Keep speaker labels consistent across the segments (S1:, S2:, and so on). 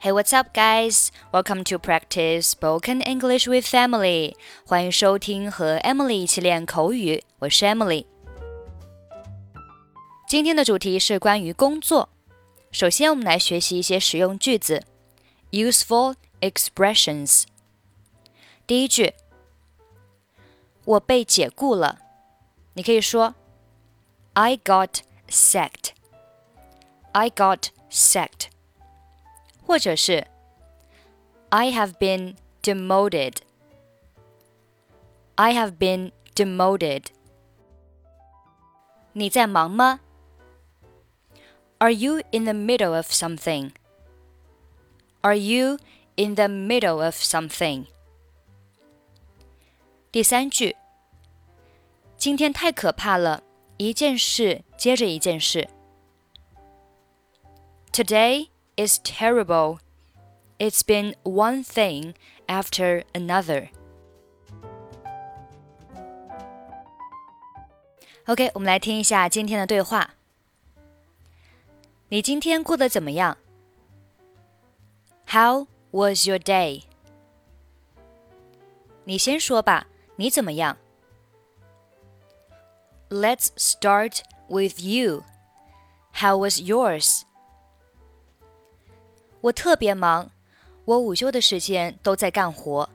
S1: Hey, what's up, guys? Welcome to practice spoken English with Emily. 欢迎收听和 Emily 一起练口语，我是 Emily。今天的主题是关于工作。首先，我们来学习一些实用句子，useful expressions。第一句，我被解雇了。你可以说，I got sacked. I got sacked. 或者是 I have been demoted. I have been demoted. 你在忙吗？Are you in the middle of something? Are you in the middle of something? 第三句，今天太可怕了，一件事接着一件事。Today is terrible. It's been one thing after another. OK，我们来听一下今天的对话。你今天过得怎么样？How was your day？你先说吧，你怎么样？Let's start with you. How was yours? 我特别忙，我午休的时间都在干活。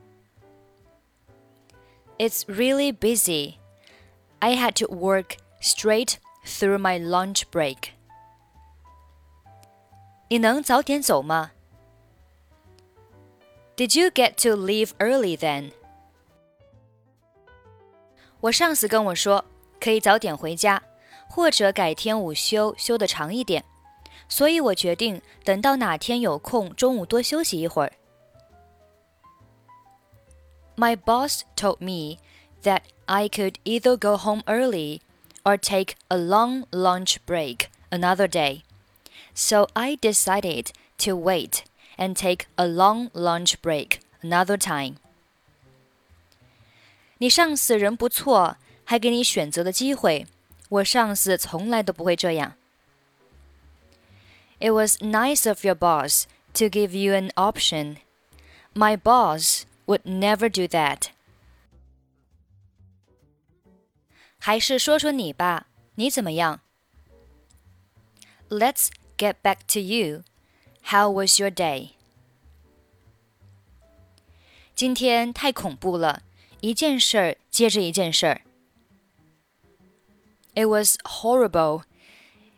S1: It's really busy. I had to work straight through my lunch break. 你能早点走吗？Did you get to leave early then? 我上司跟我说，可以早点回家，或者改天午休休得长一点。 所以我决定等到哪天有空，中午多休息一会儿。My boss told me that I could either go home early or take a long lunch break another day. So I decided to wait and take a long lunch break another time. 你上司人不错，还给你选择的机会。我上司从来都不会这样。 it was nice of your boss to give you an option. My boss would never do that. 还是说说你吧，你怎么样？Let's get back to you. How was your day? 今天太恐怖了，一件事儿接着一件事儿。It was horrible.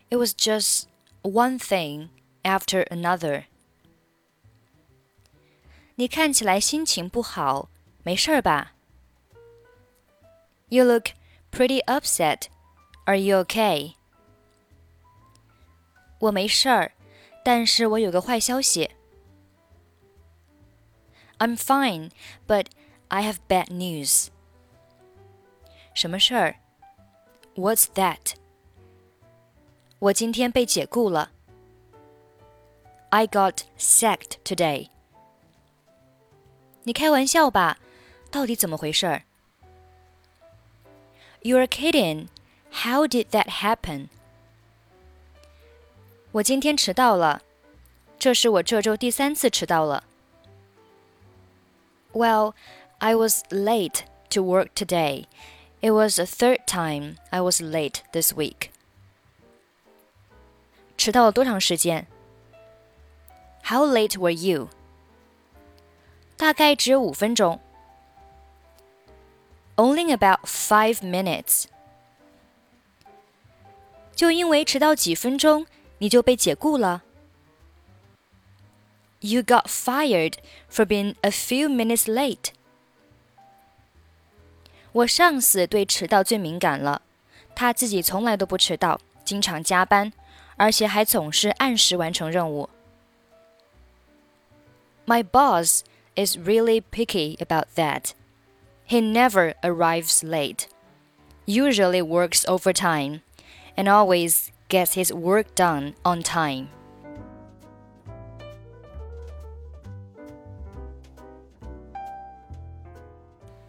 S1: It was just one thing after another. 你看起来心情不好，没事儿吧？You look pretty upset. Are you okay? 我没事儿，但是我有个坏消息。I'm fine, but I have bad news. 什么事儿？What's that? 我今天被解雇了。I got sacked today. 你开玩笑吧？到底怎么回事？You're kidding. How did that happen? 我今天迟到了，这是我这周第三次迟到了。Well, I was late to work today. It was the third time I was late this week. 迟到了多长时间？How late were you？大概只有五分钟。Only about five minutes。就因为迟到几分钟，你就被解雇了？You got fired for being a few minutes late。我上司对迟到最敏感了，他自己从来都不迟到，经常加班。 而且还总是按时完成任务。My boss is really picky about that. He never arrives late, usually works overtime, and always gets his work done on time.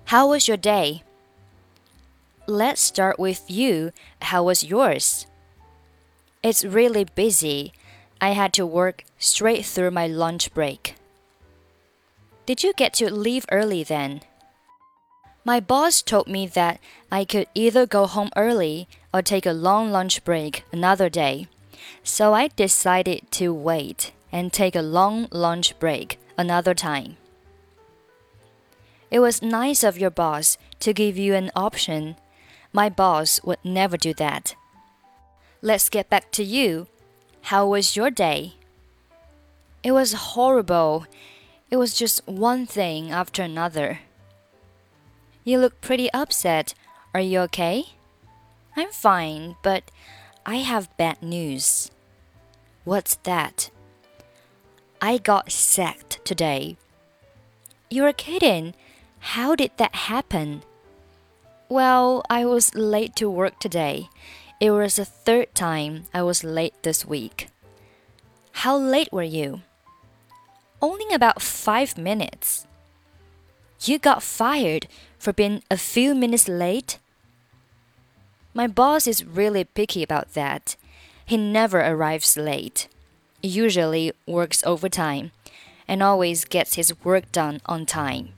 S1: How was your day? Let's start with you. How was yours? It's really busy. I had to work straight through my lunch break. Did you get to leave early then? My boss told me that I could either go home early or take a long lunch break another day. So I decided to wait and take a long lunch break another time. It was nice of your boss to give you an option. My boss would never do that. Let's get back to you. How was your day? It was horrible. It was just one thing after another. You look pretty upset. Are you okay? I'm fine, but I have bad news. What's that? I got sacked today. You're kidding. How did that happen? Well, I was late to work today. It was the third time I was late this week. How late were you? Only about five minutes. You got fired for being a few minutes late? My boss is really picky about that. He never arrives late, usually works overtime, and always gets his work done on time.